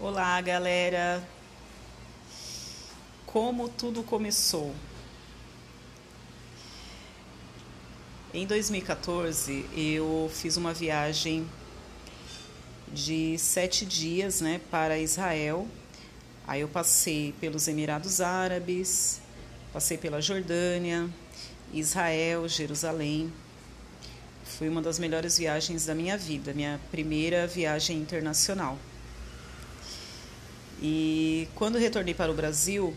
Olá, galera! Como tudo começou? Em 2014, eu fiz uma viagem de sete dias né, para Israel. Aí eu passei pelos Emirados Árabes, passei pela Jordânia, Israel, Jerusalém. Foi uma das melhores viagens da minha vida, minha primeira viagem internacional. E quando retornei para o Brasil,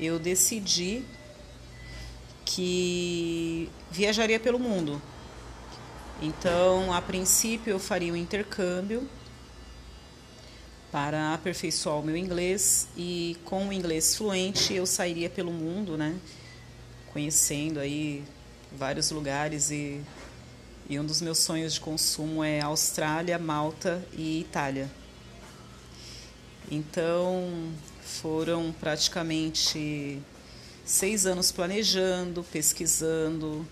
eu decidi que viajaria pelo mundo. Então, a princípio, eu faria um intercâmbio para aperfeiçoar o meu inglês e com o inglês fluente eu sairia pelo mundo, né? Conhecendo aí vários lugares e, e um dos meus sonhos de consumo é Austrália, Malta e Itália. Então, foram praticamente seis anos planejando, pesquisando,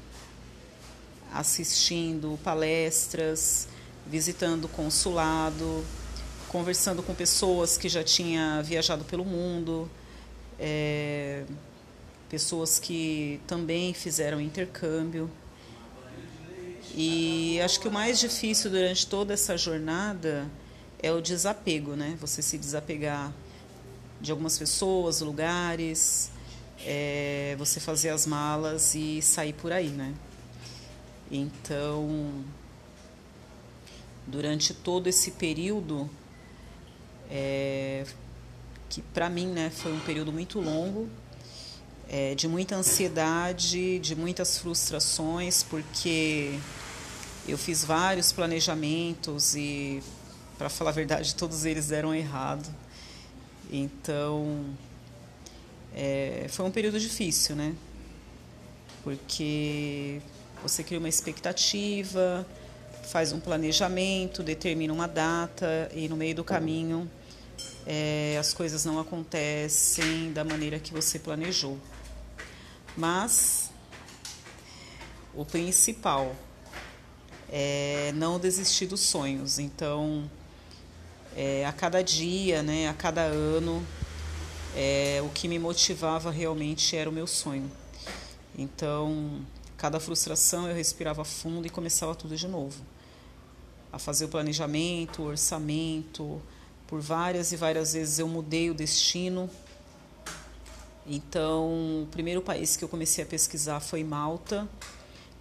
assistindo palestras, visitando consulado, conversando com pessoas que já tinham viajado pelo mundo, é, pessoas que também fizeram intercâmbio. E acho que o mais difícil durante toda essa jornada é o desapego, né? Você se desapegar de algumas pessoas, lugares, é, você fazer as malas e sair por aí, né? Então, durante todo esse período, é, que para mim né, foi um período muito longo, é, de muita ansiedade, de muitas frustrações, porque eu fiz vários planejamentos e para falar a verdade, todos eles deram errado. Então, é, foi um período difícil, né? Porque você cria uma expectativa, faz um planejamento, determina uma data e no meio do caminho é, as coisas não acontecem da maneira que você planejou. Mas o principal é não desistir dos sonhos. Então, é, a cada dia, né, a cada ano, é, o que me motivava realmente era o meu sonho. Então, cada frustração eu respirava fundo e começava tudo de novo. A fazer o planejamento, o orçamento. Por várias e várias vezes eu mudei o destino. Então, o primeiro país que eu comecei a pesquisar foi Malta.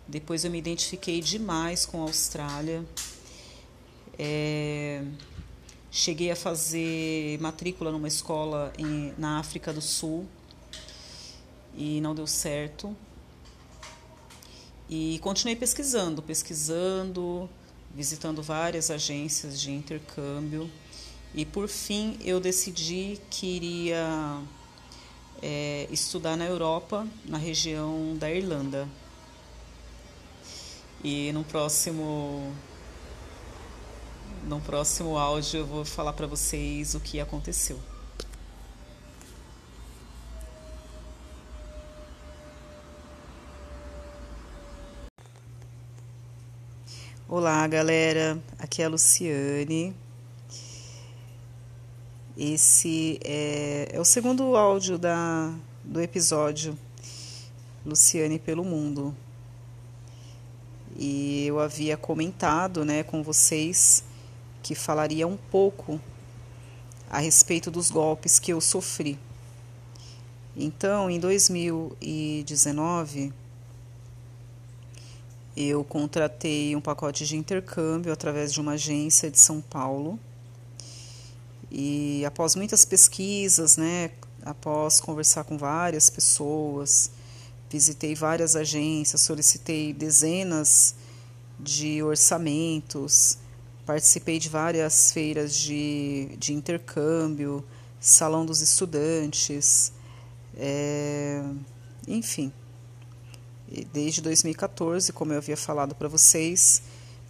Depois eu me identifiquei demais com a Austrália. É, Cheguei a fazer matrícula numa escola em, na África do Sul e não deu certo. E continuei pesquisando, pesquisando, visitando várias agências de intercâmbio. E por fim eu decidi que iria é, estudar na Europa, na região da Irlanda. E no próximo no próximo áudio eu vou falar para vocês o que aconteceu. Olá, galera. Aqui é a Luciane. Esse é, é o segundo áudio da, do episódio Luciane pelo Mundo. E eu havia comentado né, com vocês que falaria um pouco a respeito dos golpes que eu sofri. Então, em 2019, eu contratei um pacote de intercâmbio através de uma agência de São Paulo. E após muitas pesquisas, né, após conversar com várias pessoas, visitei várias agências, solicitei dezenas de orçamentos, Participei de várias feiras de, de intercâmbio, salão dos estudantes, é, enfim. Desde 2014, como eu havia falado para vocês,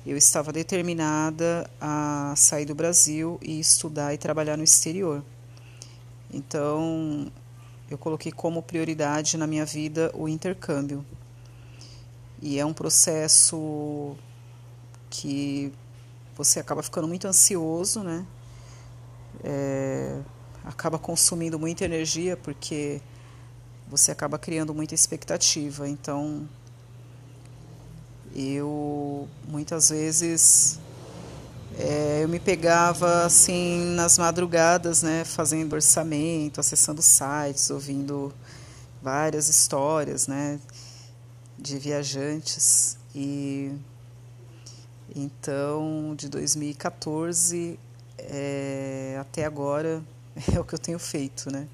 eu estava determinada a sair do Brasil e estudar e trabalhar no exterior. Então, eu coloquei como prioridade na minha vida o intercâmbio. E é um processo que você acaba ficando muito ansioso, né? é, acaba consumindo muita energia porque você acaba criando muita expectativa. Então, eu muitas vezes é, eu me pegava assim nas madrugadas, né, fazendo orçamento, acessando sites, ouvindo várias histórias, né, de viajantes e então de 2014 é, até agora é o que eu tenho feito, né?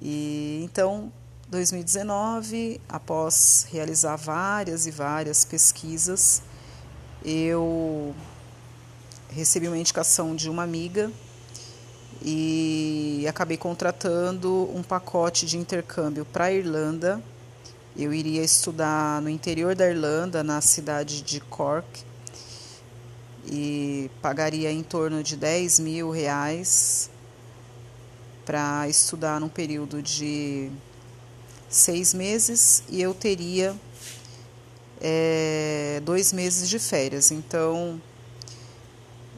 E então 2019, após realizar várias e várias pesquisas, eu recebi uma indicação de uma amiga e acabei contratando um pacote de intercâmbio para a Irlanda. Eu iria estudar no interior da Irlanda, na cidade de Cork, e pagaria em torno de 10 mil reais para estudar num período de seis meses e eu teria é, dois meses de férias. Então,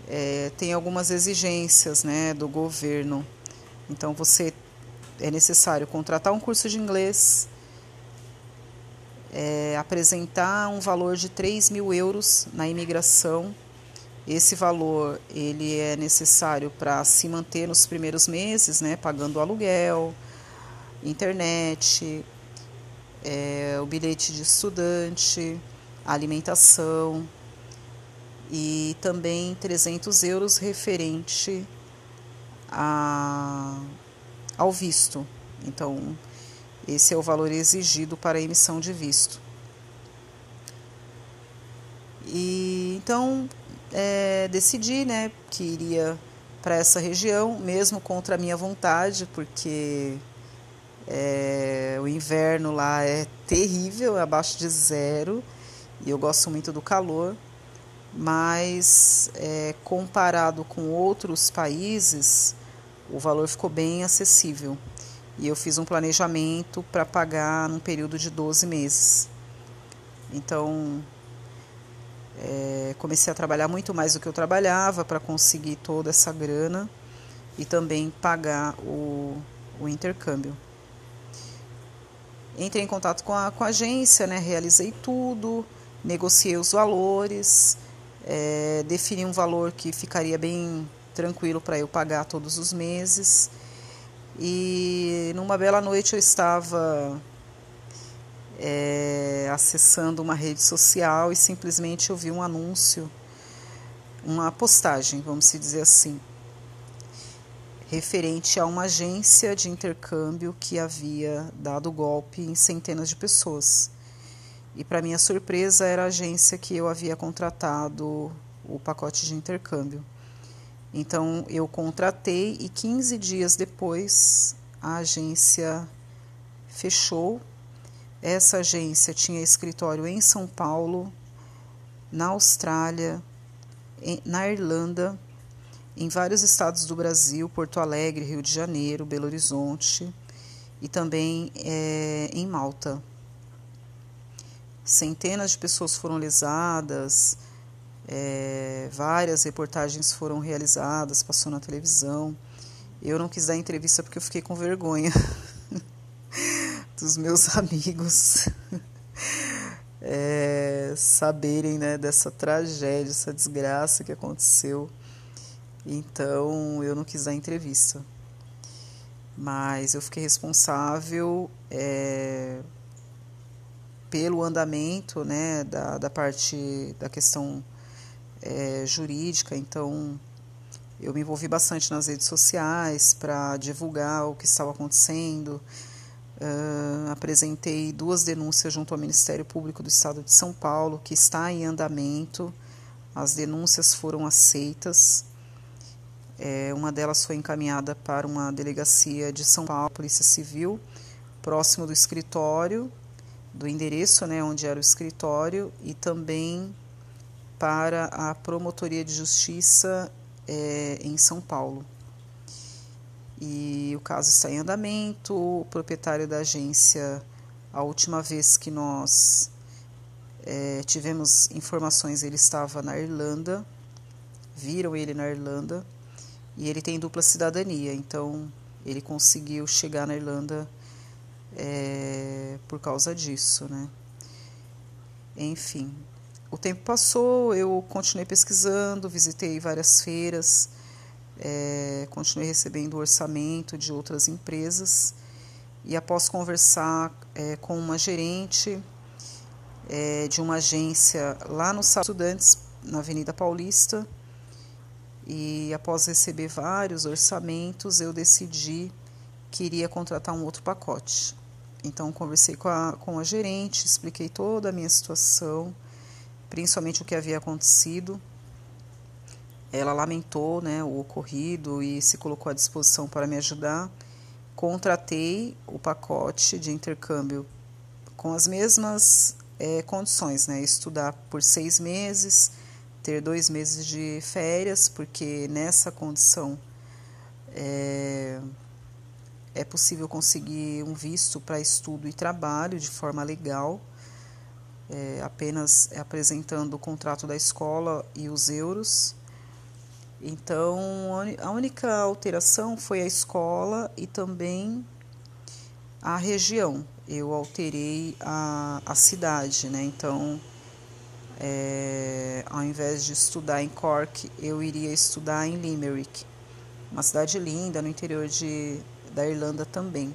é, tem algumas exigências né, do governo. Então, você é necessário contratar um curso de inglês, é, apresentar um valor de 3 mil euros na imigração. Esse valor ele é necessário para se manter nos primeiros meses, né, pagando aluguel, internet, é, o bilhete de estudante, alimentação e também 300 euros referente a, ao visto. Então, esse é o valor exigido para a emissão de visto. E então é, decidi, né, que iria para essa região, mesmo contra a minha vontade, porque é, o inverno lá é terrível, é abaixo de zero, e eu gosto muito do calor, mas é, comparado com outros países, o valor ficou bem acessível. E eu fiz um planejamento para pagar num período de 12 meses. Então, é, comecei a trabalhar muito mais do que eu trabalhava para conseguir toda essa grana e também pagar o, o intercâmbio. Entrei em contato com a, com a agência, né, realizei tudo, negociei os valores, é, defini um valor que ficaria bem tranquilo para eu pagar todos os meses. E numa bela noite eu estava é, acessando uma rede social e simplesmente eu vi um anúncio, uma postagem, vamos dizer assim, referente a uma agência de intercâmbio que havia dado golpe em centenas de pessoas. E para minha surpresa era a agência que eu havia contratado o pacote de intercâmbio. Então eu contratei e 15 dias depois a agência fechou. Essa agência tinha escritório em São Paulo, na Austrália, na Irlanda em vários estados do Brasil, Porto Alegre, Rio de Janeiro, Belo Horizonte e também é, em Malta. Centenas de pessoas foram lesadas, é, várias reportagens foram realizadas, passou na televisão. Eu não quis dar entrevista porque eu fiquei com vergonha dos meus amigos é, saberem né, dessa tragédia, essa desgraça que aconteceu então eu não quis dar entrevista. Mas eu fiquei responsável é, pelo andamento né, da, da parte da questão é, jurídica, então eu me envolvi bastante nas redes sociais para divulgar o que estava acontecendo. Uh, apresentei duas denúncias junto ao Ministério Público do Estado de São Paulo, que está em andamento. As denúncias foram aceitas. É, uma delas foi encaminhada para uma delegacia de São Paulo, Polícia Civil, próximo do escritório, do endereço né, onde era o escritório, e também para a Promotoria de Justiça é, em São Paulo. E o caso está em andamento. O proprietário da agência, a última vez que nós é, tivemos informações, ele estava na Irlanda, viram ele na Irlanda e ele tem dupla cidadania, então ele conseguiu chegar na Irlanda é, por causa disso, né? Enfim, o tempo passou, eu continuei pesquisando, visitei várias feiras, é, continuei recebendo orçamento de outras empresas e após conversar é, com uma gerente é, de uma agência lá no Salão Estudantes, na Avenida Paulista, e após receber vários orçamentos, eu decidi que iria contratar um outro pacote. Então, conversei com a, com a gerente, expliquei toda a minha situação, principalmente o que havia acontecido. Ela lamentou né, o ocorrido e se colocou à disposição para me ajudar. Contratei o pacote de intercâmbio com as mesmas é, condições, né? Estudar por seis meses, ter dois meses de férias, porque nessa condição é, é possível conseguir um visto para estudo e trabalho de forma legal, é, apenas apresentando o contrato da escola e os euros. Então, a única alteração foi a escola e também a região. Eu alterei a, a cidade, né? Então, é, ao invés de estudar em Cork, eu iria estudar em Limerick, uma cidade linda no interior de, da Irlanda também.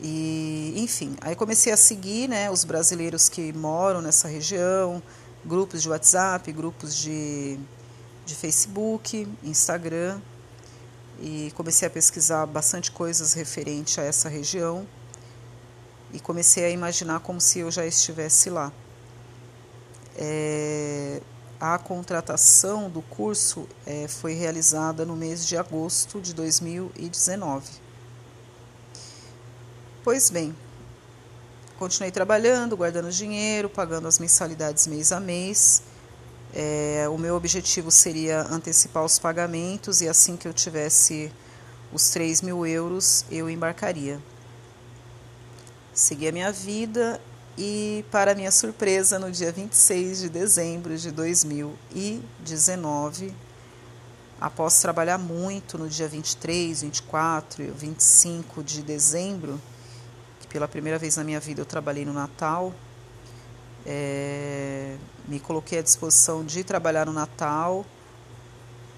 E, enfim, aí comecei a seguir né, os brasileiros que moram nessa região, grupos de WhatsApp, grupos de, de Facebook, Instagram, e comecei a pesquisar bastante coisas referente a essa região e comecei a imaginar como se eu já estivesse lá. É, a contratação do curso é, foi realizada no mês de agosto de 2019. Pois bem, continuei trabalhando, guardando dinheiro, pagando as mensalidades mês a mês. É, o meu objetivo seria antecipar os pagamentos e assim que eu tivesse os 3 mil euros, eu embarcaria. Segui a minha vida e, para minha surpresa, no dia 26 de dezembro de 2019, após trabalhar muito no dia 23, 24 e 25 de dezembro, que pela primeira vez na minha vida eu trabalhei no Natal, é, me coloquei à disposição de trabalhar no Natal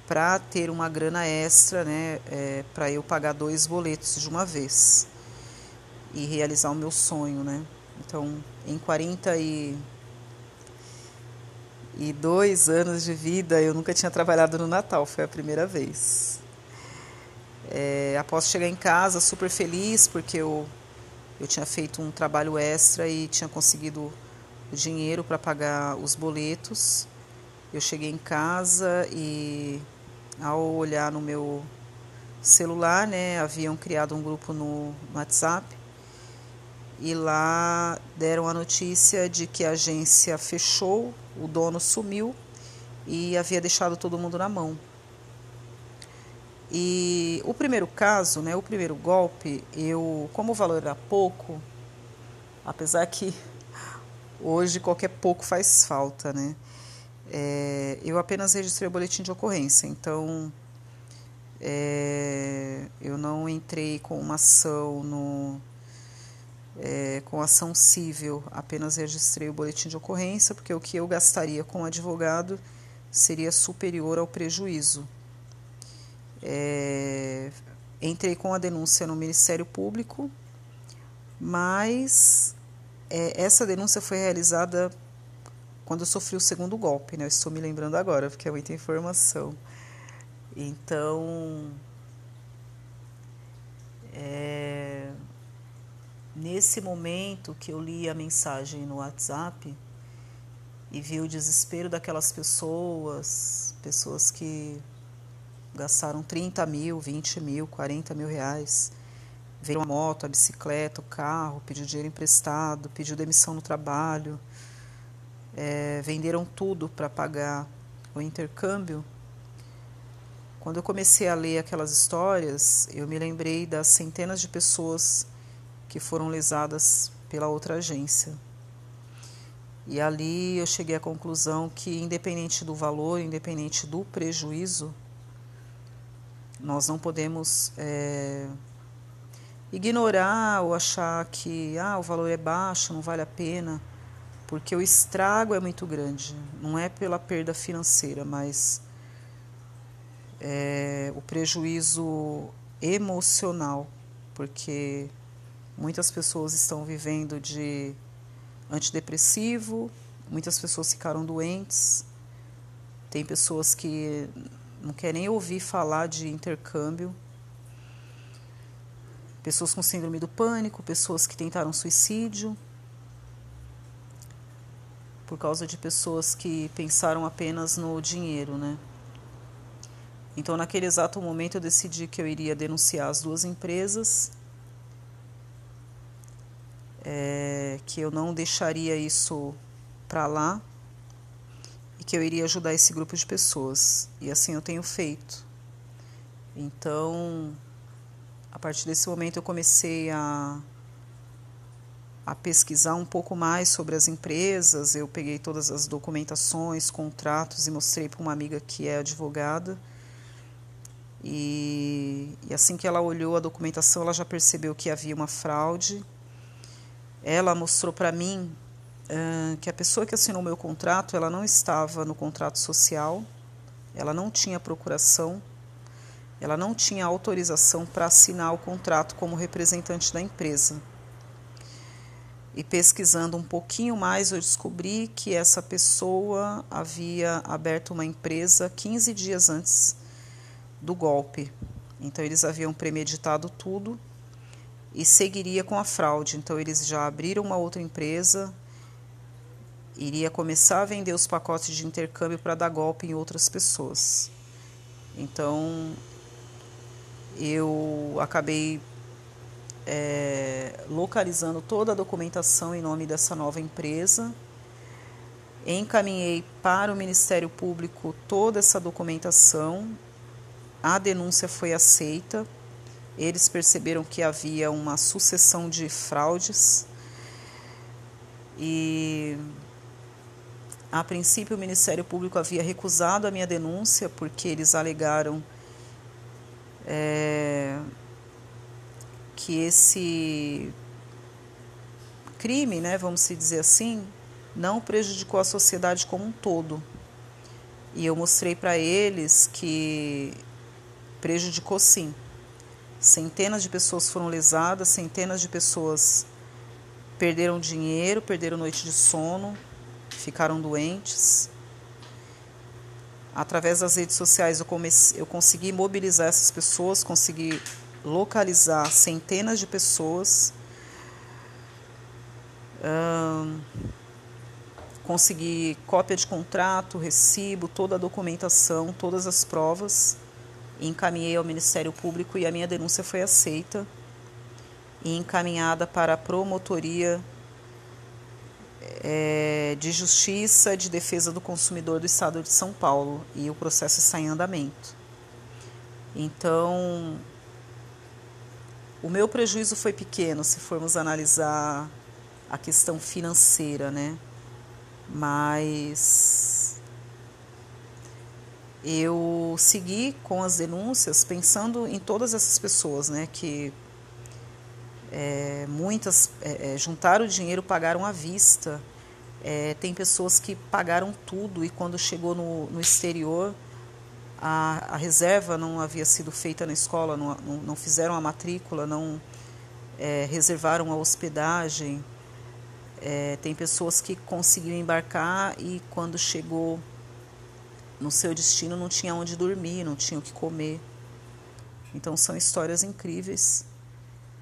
para ter uma grana extra, né, é, para eu pagar dois boletos de uma vez e realizar o meu sonho, né? Então, em 40 e, e dois anos de vida, eu nunca tinha trabalhado no Natal, foi a primeira vez. É, após chegar em casa, super feliz, porque eu, eu tinha feito um trabalho extra e tinha conseguido o dinheiro para pagar os boletos. Eu cheguei em casa e, ao olhar no meu celular, né, haviam criado um grupo no WhatsApp e lá deram a notícia de que a agência fechou, o dono sumiu e havia deixado todo mundo na mão. E o primeiro caso, né, o primeiro golpe, eu, como o valor era pouco, apesar que hoje qualquer pouco faz falta, né? É, eu apenas registrei o boletim de ocorrência, então é, eu não entrei com uma ação no, é, com ação civil, apenas registrei o boletim de ocorrência, porque o que eu gastaria com advogado seria superior ao prejuízo. É, entrei com a denúncia no Ministério Público, mas é, essa denúncia foi realizada quando eu sofri o segundo golpe, né? Eu estou me lembrando agora, porque é muita informação. Então, é, Nesse momento que eu li a mensagem no WhatsApp e vi o desespero daquelas pessoas, pessoas que gastaram 30 mil, 20 mil, 40 mil reais, veio a moto, a bicicleta, o carro, pediu dinheiro emprestado, pediu demissão no trabalho, é, venderam tudo para pagar o intercâmbio. Quando eu comecei a ler aquelas histórias, eu me lembrei das centenas de pessoas que foram lesadas pela outra agência. E ali eu cheguei à conclusão que, independente do valor, independente do prejuízo, Nós não podemos é, ignorar ou achar que ah, o valor é baixo, não vale a pena, porque o estrago é muito grande. Não é pela perda financeira, mas é, o prejuízo emocional, porque muitas pessoas estão vivendo de antidepressivo, muitas pessoas ficaram doentes, tem pessoas que não querem ouvir falar de intercâmbio, pessoas com síndrome do pânico, pessoas que tentaram suicídio, por causa de pessoas que pensaram apenas no dinheiro, né? Então, naquele exato momento, eu decidi que eu iria denunciar as duas empresas, é, que eu não deixaria isso para lá e que eu iria ajudar esse grupo de pessoas. E assim eu tenho feito. Então, a partir desse momento, eu comecei a, a pesquisar um pouco mais sobre as empresas. Eu peguei todas as documentações, contratos e mostrei para uma amiga que é advogada e, e, assim que ela olhou a documentação, ela já percebeu que havia uma fraude. Ela mostrou para mim uh, que a pessoa que assinou meu contrato, ela não estava no contrato social, ela não tinha procuração, ela não tinha autorização para assinar o contrato como representante da empresa. E pesquisando um pouquinho mais, eu descobri que essa pessoa havia aberto uma empresa 15 dias antes do golpe. Então eles haviam premeditado tudo e seguiria com a fraude. Então eles já abriram uma outra empresa, iria começar a vender os pacotes de intercâmbio para dar golpe em outras pessoas. Então eu acabei é, localizando toda a documentação em nome dessa nova empresa. Encaminhei para o Ministério Público toda essa documentação a denúncia foi aceita. Eles perceberam que havia uma sucessão de fraudes e a princípio o Ministério Público havia recusado a minha denúncia porque eles alegaram é, que esse crime, né, vamos dizer assim, não prejudicou a sociedade como um todo. E eu mostrei para eles que prejudicou sim. Centenas de pessoas foram lesadas, centenas de pessoas perderam dinheiro, perderam noite de sono, ficaram doentes. Através das redes sociais eu, comecei, eu consegui mobilizar essas pessoas, consegui localizar centenas de pessoas, hum, consegui cópia de contrato, recibo, toda a documentação, todas as provas encaminhei ao Ministério Público e a minha denúncia foi aceita e encaminhada para a Promotoria é, de Justiça de Defesa do Consumidor do Estado de São Paulo e o processo está em andamento. Então, o meu prejuízo foi pequeno se formos analisar a questão financeira, né? Mas eu segui com as denúncias pensando em todas essas pessoas, né, que é, muitas é, é, juntaram o dinheiro, pagaram à vista. É, tem pessoas que pagaram tudo e quando chegou no, no exterior, a, a, reserva não havia sido feita na escola, não, não, não fizeram a matrícula, não é, reservaram a hospedagem. É, tem pessoas que conseguiram embarcar e quando chegou no seu destino não tinha onde dormir, não tinha o que comer. Então são histórias incríveis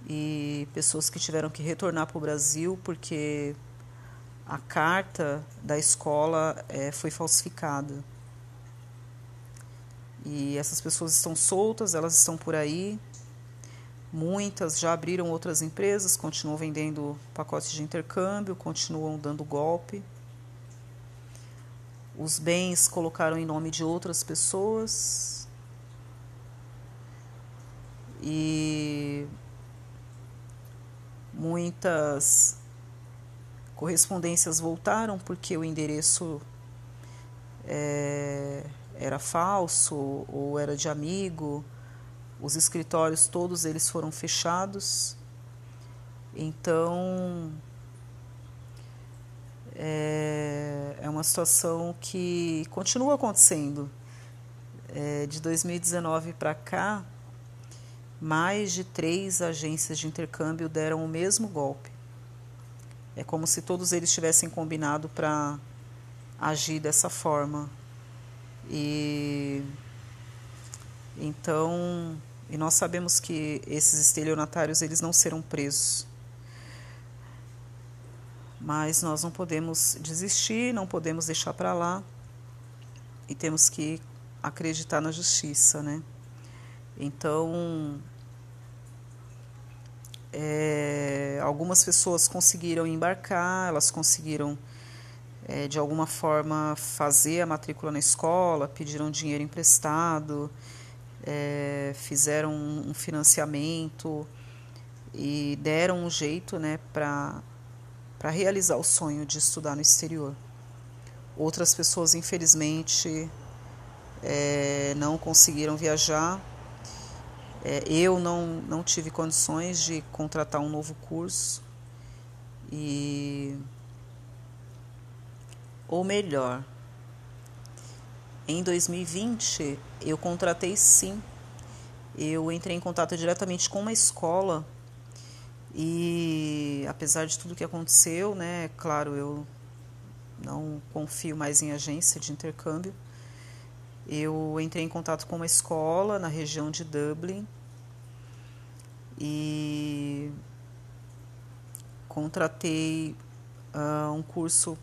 e pessoas que tiveram que retornar para o Brasil porque a carta da escola é, foi falsificada. E essas pessoas estão soltas, elas estão por aí. Muitas já abriram outras empresas, continuam vendendo pacotes de intercâmbio, continuam dando golpe. Os bens colocaram em nome de outras pessoas. E muitas correspondências voltaram porque o endereço é, era falso ou era de amigo. Os escritórios todos eles foram fechados. Então é, é uma situação que continua acontecendo. É, de 2019 para cá, mais de três agências de intercâmbio deram o mesmo golpe. É como se todos eles tivessem combinado para agir dessa forma. E então, e nós sabemos que esses estelionatários eles não serão presos. Mas nós não podemos desistir, não podemos deixar para lá e temos que acreditar na justiça, né? Então, é, algumas pessoas conseguiram embarcar, elas conseguiram é, de alguma forma fazer a matrícula na escola, pediram dinheiro emprestado, é, fizeram um financiamento e deram um jeito né, para realizar o sonho de estudar no exterior. Outras pessoas, infelizmente, é, não conseguiram viajar é, eu não, não tive condições de contratar um novo curso e ou melhor, em 2020 eu contratei sim. Eu entrei em contato diretamente com uma escola e apesar de tudo que aconteceu, né, claro, eu não confio mais em agência de intercâmbio. Eu entrei em contato com uma escola na região de Dublin e contratei uh, um curso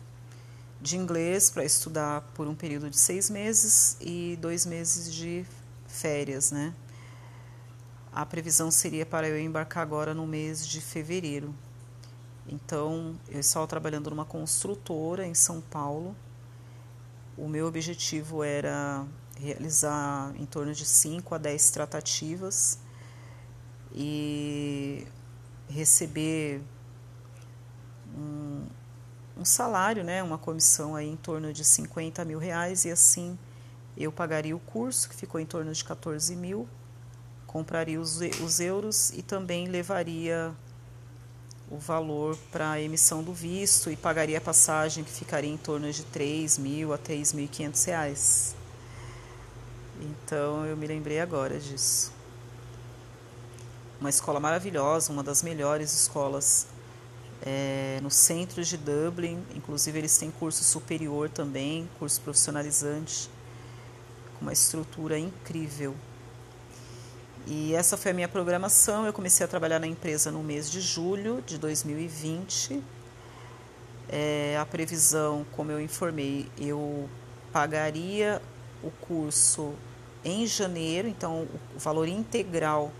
de inglês para estudar por um período de seis meses e dois meses de férias, né? A previsão seria para eu embarcar agora no mês de fevereiro. Então, eu estava trabalhando numa construtora em São Paulo o meu objetivo era realizar em torno de 5 a 10 tratativas e receber um, um, salário, né, uma comissão aí em torno de 50 mil reais e assim eu pagaria o curso, que ficou em torno de 14 mil, compraria os, os euros e também levaria o valor para a emissão do visto e pagaria a passagem que ficaria em torno de 3 mil a 3.500 reais. Então eu me lembrei agora disso. Uma escola maravilhosa, uma das melhores escolas é, no centro de Dublin. Inclusive eles têm curso superior também, curso profissionalizante, com uma estrutura incrível. E essa foi a minha programação. Eu comecei a trabalhar na empresa no mês de julho de 2020. É, a previsão, como eu informei, eu pagaria o curso em janeiro, então o valor integral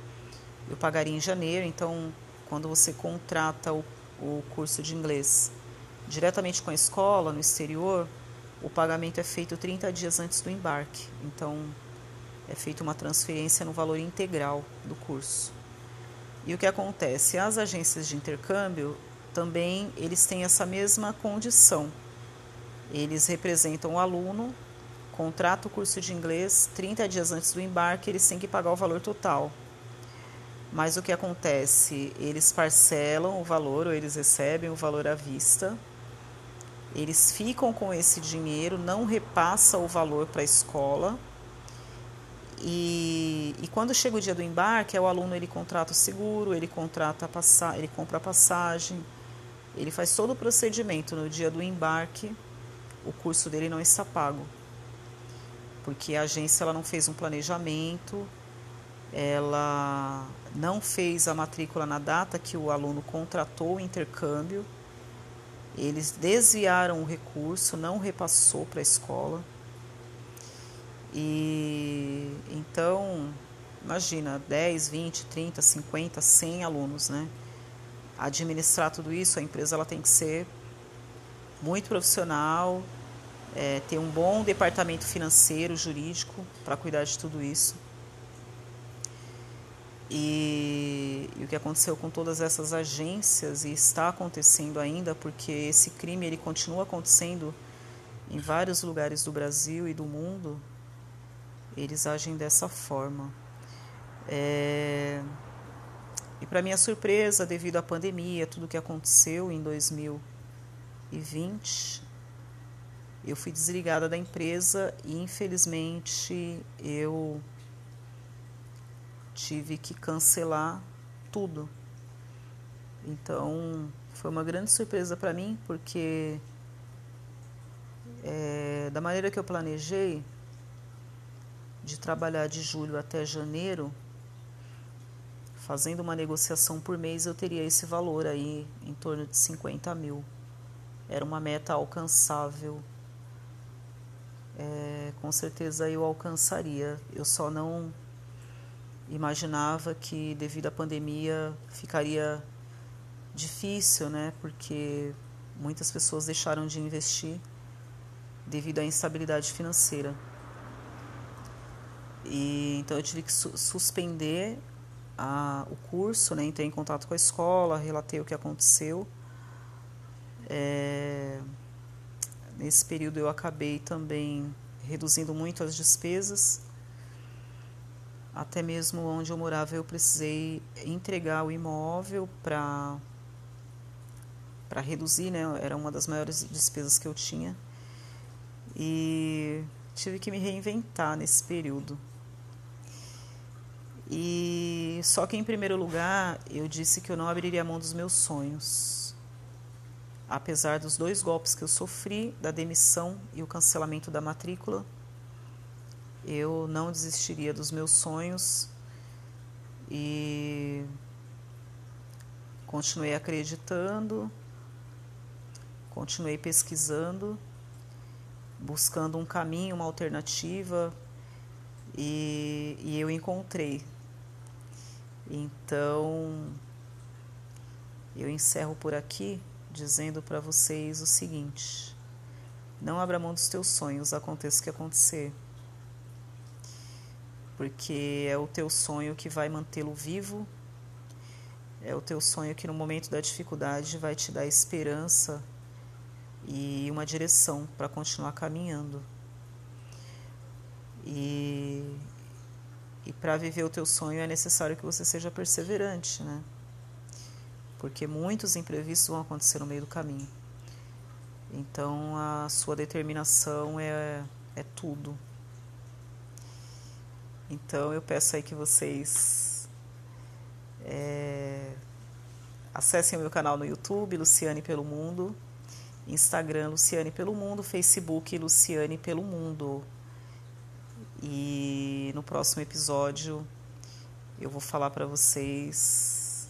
eu pagaria em janeiro. Então, quando você contrata o, o curso de inglês diretamente com a escola no exterior, o pagamento é feito 30 dias antes do embarque. Então, é feita uma transferência no valor integral do curso. E o que acontece? As agências de intercâmbio também eles têm essa mesma condição. Eles representam o aluno, contrata o curso de inglês, 30 dias antes do embarque, eles têm que pagar o valor total. Mas o que acontece? Eles parcelam o valor ou eles recebem o valor à vista. Eles ficam com esse dinheiro, não repassa o valor para a escola e, e quando chega o dia do embarque, é o aluno ele contrata o seguro, ele contrata passa, ele compra a passagem, ele faz todo o procedimento no dia do embarque, o curso dele não está pago. Porque a agência ela não fez um planejamento, ela não fez a matrícula na data que o aluno contratou o intercâmbio, eles desviaram o recurso, não repassou para a escola. E então, imagina, 10, 20, 30, 50, 100 alunos, né? Administrar tudo isso, a empresa ela tem que ser muito profissional, é, ter um bom departamento financeiro, jurídico para cuidar de tudo isso. E, e, o que aconteceu com todas essas agências e está acontecendo ainda, porque esse crime ele continua acontecendo em vários lugares do Brasil e do mundo, eles agem dessa forma. É... E para minha surpresa, devido à pandemia, tudo que aconteceu em 2020, eu fui desligada da empresa e infelizmente eu tive que cancelar tudo. Então foi uma grande surpresa para mim porque é, da maneira que eu planejei de trabalhar de julho até janeiro Fazendo uma negociação por mês, eu teria esse valor aí, em torno de 50 mil. Era uma meta alcançável. É, com certeza eu alcançaria. Eu só não imaginava que, devido à pandemia, ficaria difícil, né? Porque muitas pessoas deixaram de investir devido à instabilidade financeira. E então eu tive que su suspender a, o curso, né, entrei em contato com a escola, relatei o que aconteceu. É, nesse período eu acabei também reduzindo muito as despesas. Até mesmo onde eu morava eu precisei entregar o imóvel para para reduzir, né? Era uma das maiores despesas que eu tinha. E tive que me reinventar nesse período. E só que em primeiro lugar, eu disse que eu não abriria mão dos meus sonhos. Apesar dos dois golpes que eu sofri, da demissão e o cancelamento da matrícula, eu não desistiria dos meus sonhos e continuei acreditando, continuei pesquisando, buscando um caminho, uma alternativa e, e eu encontrei então, eu encerro por aqui dizendo para vocês o seguinte: não abra mão dos teus sonhos, aconteça o que acontecer. Porque é o teu sonho que vai mantê-lo vivo, é o teu sonho que no momento da dificuldade vai te dar esperança e uma direção para continuar caminhando. E e para viver o teu sonho é necessário que você seja perseverante, né? Porque muitos imprevistos vão acontecer no meio do caminho. Então a sua determinação é, é tudo. Então eu peço aí que vocês é, acessem o meu canal no YouTube, Luciane Pelo Mundo, Instagram Luciane Pelo Mundo, Facebook Luciane Pelo Mundo. E no próximo episódio eu vou falar para vocês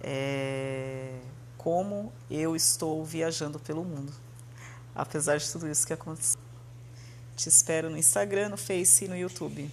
é, como eu estou viajando pelo mundo, apesar de tudo isso que aconteceu. Te espero no Instagram, no Face e no YouTube.